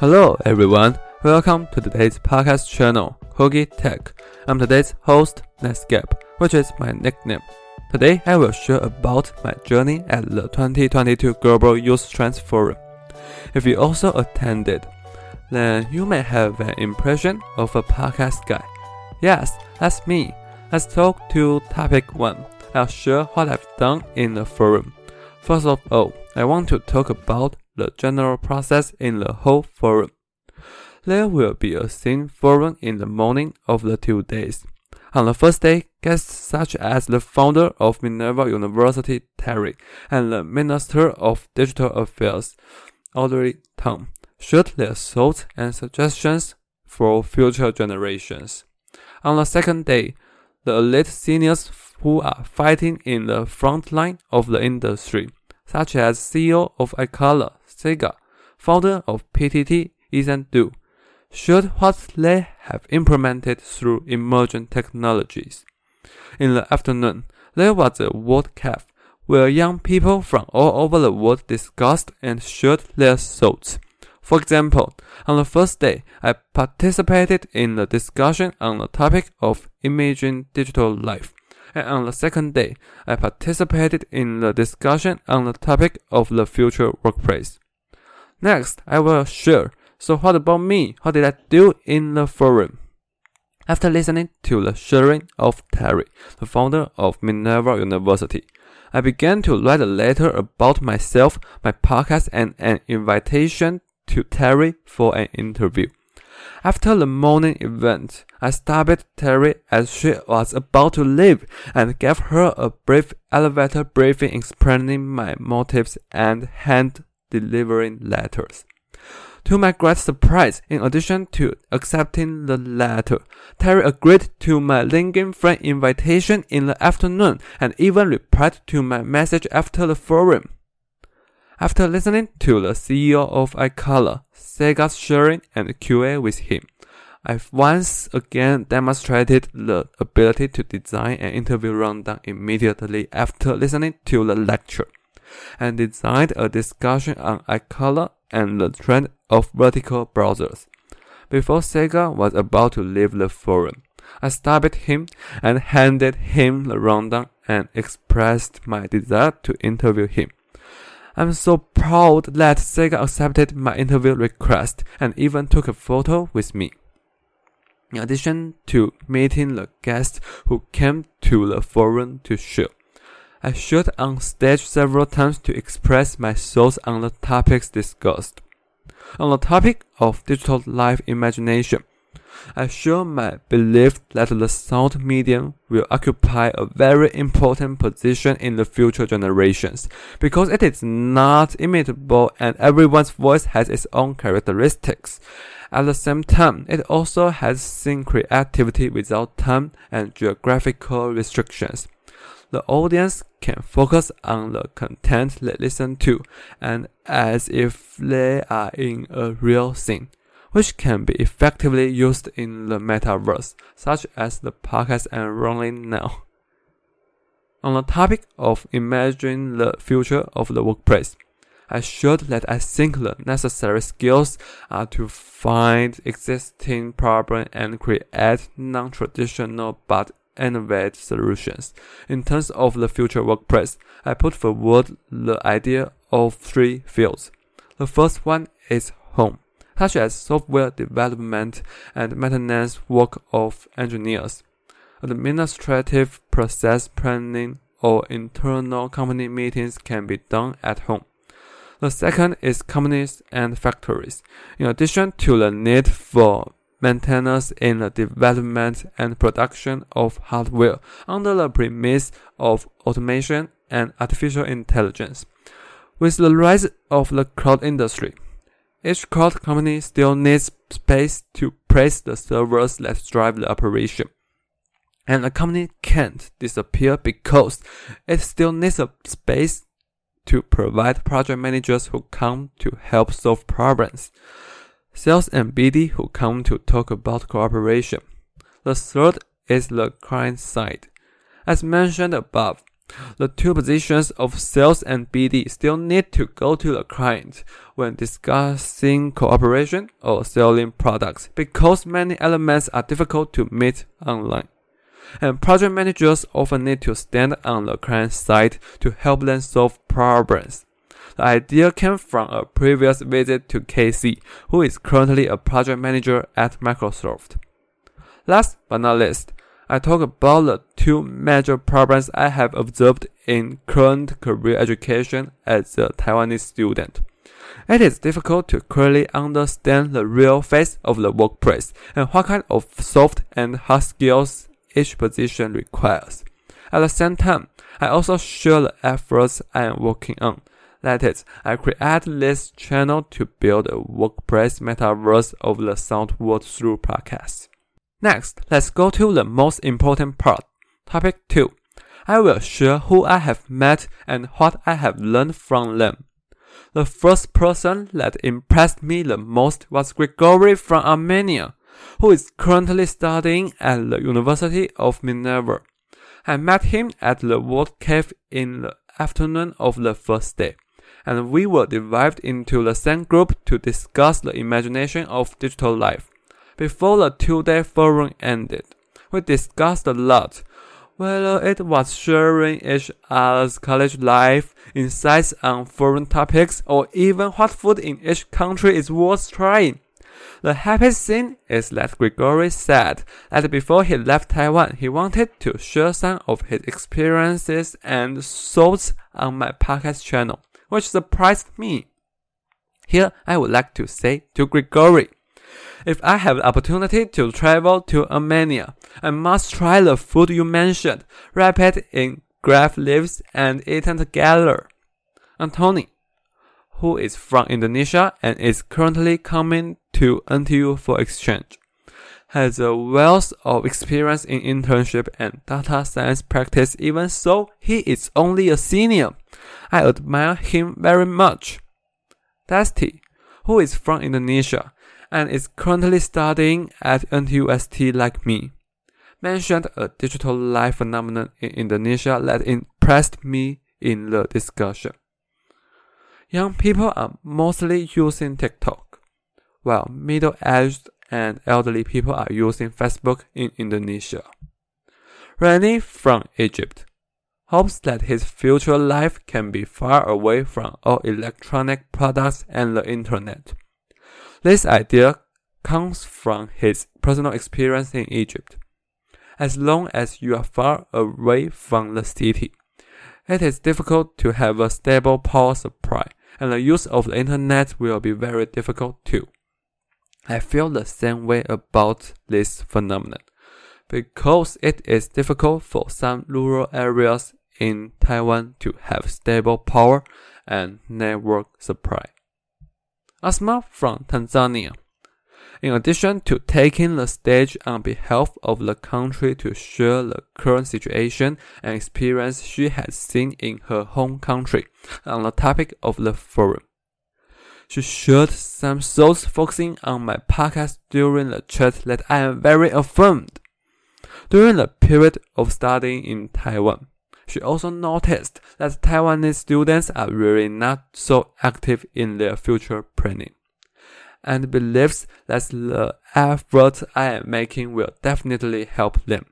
Hello everyone, welcome to today's podcast channel, Corgi Tech. I'm today's host, Netscape, which is my nickname. Today I will share about my journey at the 2022 Global Youth Trends Forum. If you also attended, then you may have an impression of a podcast guy. Yes, that's me. Let's talk to topic 1. I'll share what I've done in the forum. First of all, I want to talk about the general process in the whole forum. There will be a thin forum in the morning of the two days. On the first day, guests such as the founder of Minerva University, Teri, and the Minister of Digital Affairs, Audrey Tang, shared their thoughts and suggestions for future generations. On the second day, the elite seniors who are fighting in the front line of the industry, such as CEO of iKala, Sega, founder of PTT, Ethan Tu, showed what they have implemented through emerging technologies. In the afternoon, there was a World Cafe where young people from all over the world discussed and shared their thoughts. For example, on the first day, I participated in the discussion on the topic of imaging digital life. And on the second day, I participated in the discussion on the topic of the future workplace. Next, I will share. So what about me? What did I do in the forum? After listening to the sharing of Teri, the founder of Minerva University, I began to write a letter about myself, my podcast, and an invitation to Teri for an interview. After the morning event, I stopped Teri as she was about to leave and gave her a brief elevator briefing explaining my motives and hand delivering letters. To my great surprise, in addition to accepting the letter, Teri agreed to my LinkedIn friend invitation in the afternoon and even replied to my message after the forum. After listening to the CEO of iKala, Sega's sharing and QA with him, I've once again demonstrated the ability to design an interview rundown immediately after listening to the lecture and designed a discussion on iKala and the trend of vertical browsers. Before Sega was about to leave the forum, I stopped him and handed him the rundown and expressed my desire to interview him. I'm so proud that Sega accepted my interview request and even took a photo with me. In addition to meeting the guests who came to the forum to share, I showed on stage several times to express my thoughts on the topics discussed. On the topic of digital life imagination, I show my belief that the sound medium will occupy a very important position in the future generations because it is not imitable and everyone's voice has its own characteristics. At the same time, it also has seen creativity without time and geographical restrictions the audience can focus on the content they listen to and as if they are in a real scene, which can be effectively used in the metaverse, such as the podcast I'm running now. On the topic of imagining the future of the workplace, I showed that I think the necessary skills are to find existing problems and create non-traditional but innovate solutions. In terms of the future workplace, I put forward the idea of three fields. The first one is home, such as software development and maintenance work of engineers, administrative process planning, or internal company meetings can be done at home. The second is companies and factories. In addition to the need for maintenance in the development and production of hardware under the premise of automation and artificial intelligence. With the rise of the cloud industry, each cloud company still needs space to place the servers that drive the operation. And a company can't disappear because it still needs a space to provide project managers who come to help solve problems sales and BD who come to talk about cooperation. The third is the client side. As mentioned above, The two positions of sales and BD still need to go to the client when discussing cooperation or selling products because many elements are difficult to meet online. And project managers often need to stand on the client side to help them solve problems. The idea came from a previous visit to Casey, who is currently a project manager at Microsoft. Last but not least, I talk about the two major problems I have observed in current career education as a Taiwanese student. It is difficult to clearly understand the real face of the workplace and what kind of soft and hard skills each position requires. At the same time, I also share the efforts I am working on. That is, I create this channel to build a WordPress metaverse of the sound world through podcasts. Next, let's go to the most important part. Topic 2. I will share who I have met and what I have learned from them. The first person that impressed me the most was Grigory from Armenia, who is currently studying at the University of Minerva. I met him at the World Cafe in the afternoon of the first day, and we were divided into the same group to discuss the imagination of digital life. Before the two-day forum ended, we discussed a lot, whether it was sharing each other's college life, insights on foreign topics, or even what food in each country is worth trying. The happiest thing is that Grigory said that before he left Taiwan, he wanted to share some of his experiences and thoughts on my podcast channel, which surprised me. Here, I would like to say to Grigory, if I have the opportunity to travel to Armenia, I must try the food you mentioned, wrapped in grape leaves and eaten together. Anthony, who is from Indonesia and is currently coming to NTU for exchange, has a wealth of experience in internship and data science practice even so he is only a senior. I admire him very much. Desti, who is from Indonesia, and is currently studying at NTUST like me, mentioned a digital life phenomenon in Indonesia that impressed me in the discussion. Young people are mostly using TikTok, while middle-aged and elderly people are using Facebook in Indonesia. Rany from Egypt hopes that his future life can be far away from all electronic products and the internet. This idea comes from his personal experience in Egypt. As long as you are far away from the city, it is difficult to have a stable power supply, and the use of the internet will be very difficult too. I feel the same way about this phenomenon because it is difficult for some rural areas in Taiwan to have stable power and network supply. Asma from Tanzania. In addition to taking the stage on behalf of the country to share the current situation and experience she has seen in her home country on the topic of the forum. She shared some thoughts focusing on my podcast during the chat that I am very affirmed. During the period of studying in Taiwan, she also noticed that Taiwanese students are really not so active in their future planning and believes that the effort I am making will definitely help them.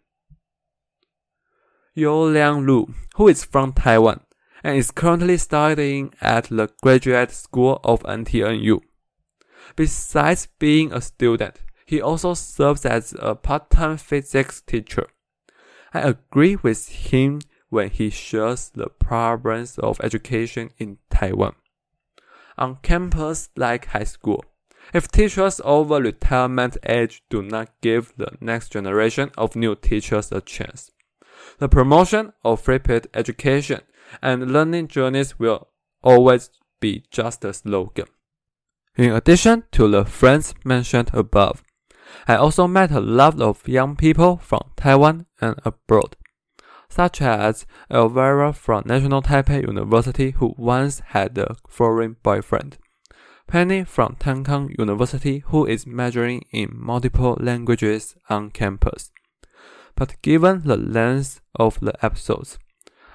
You Liang Lu, who is from Taiwan and is currently studying at the graduate school of NTNU. Besides being a student, he also serves as a part-time physics teacher. I agree with him when he shares the problems of education in Taiwan. On campus like high school, if teachers over retirement age do not give the next generation of new teachers a chance, the promotion of free paid education and learning journeys will always be just a slogan. In addition to the friends mentioned above, I also met a lot of young people from Taiwan and abroad such as Elvira from National Taipei University who once had a foreign boyfriend. Penny from Tamkang University who is majoring in multiple languages on campus. But given the length of the episodes,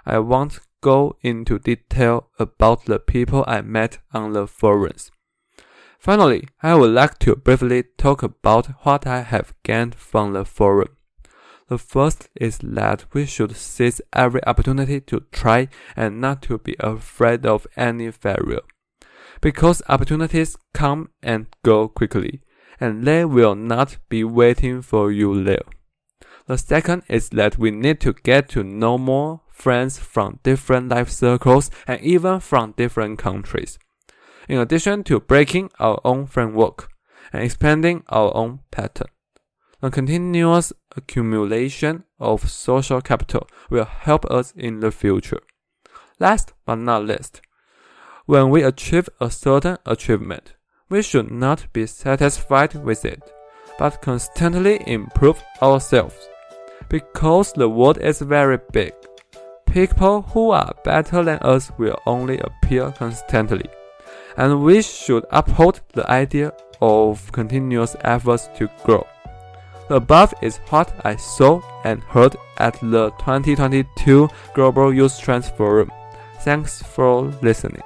I won't go into detail about the people I met on the forums. Finally, I would like to briefly talk about what I have gained from the forum. The first is that we should seize every opportunity to try and not to be afraid of any failure. Because opportunities come and go quickly, and they will not be waiting for you there. The second is that we need to get to know more friends from different life circles and even from different countries. In addition to breaking our own framework and expanding our own pattern, the continuous accumulation of social capital will help us in the future. Last but not least, when we achieve a certain achievement, we should not be satisfied with it, but constantly improve ourselves because the world is very big. People who are better than us will only appear constantly, and we should uphold the idea of continuous efforts to grow. The above is what I saw and heard at the 2022 Global Youth Trends Forum. Thanks for listening.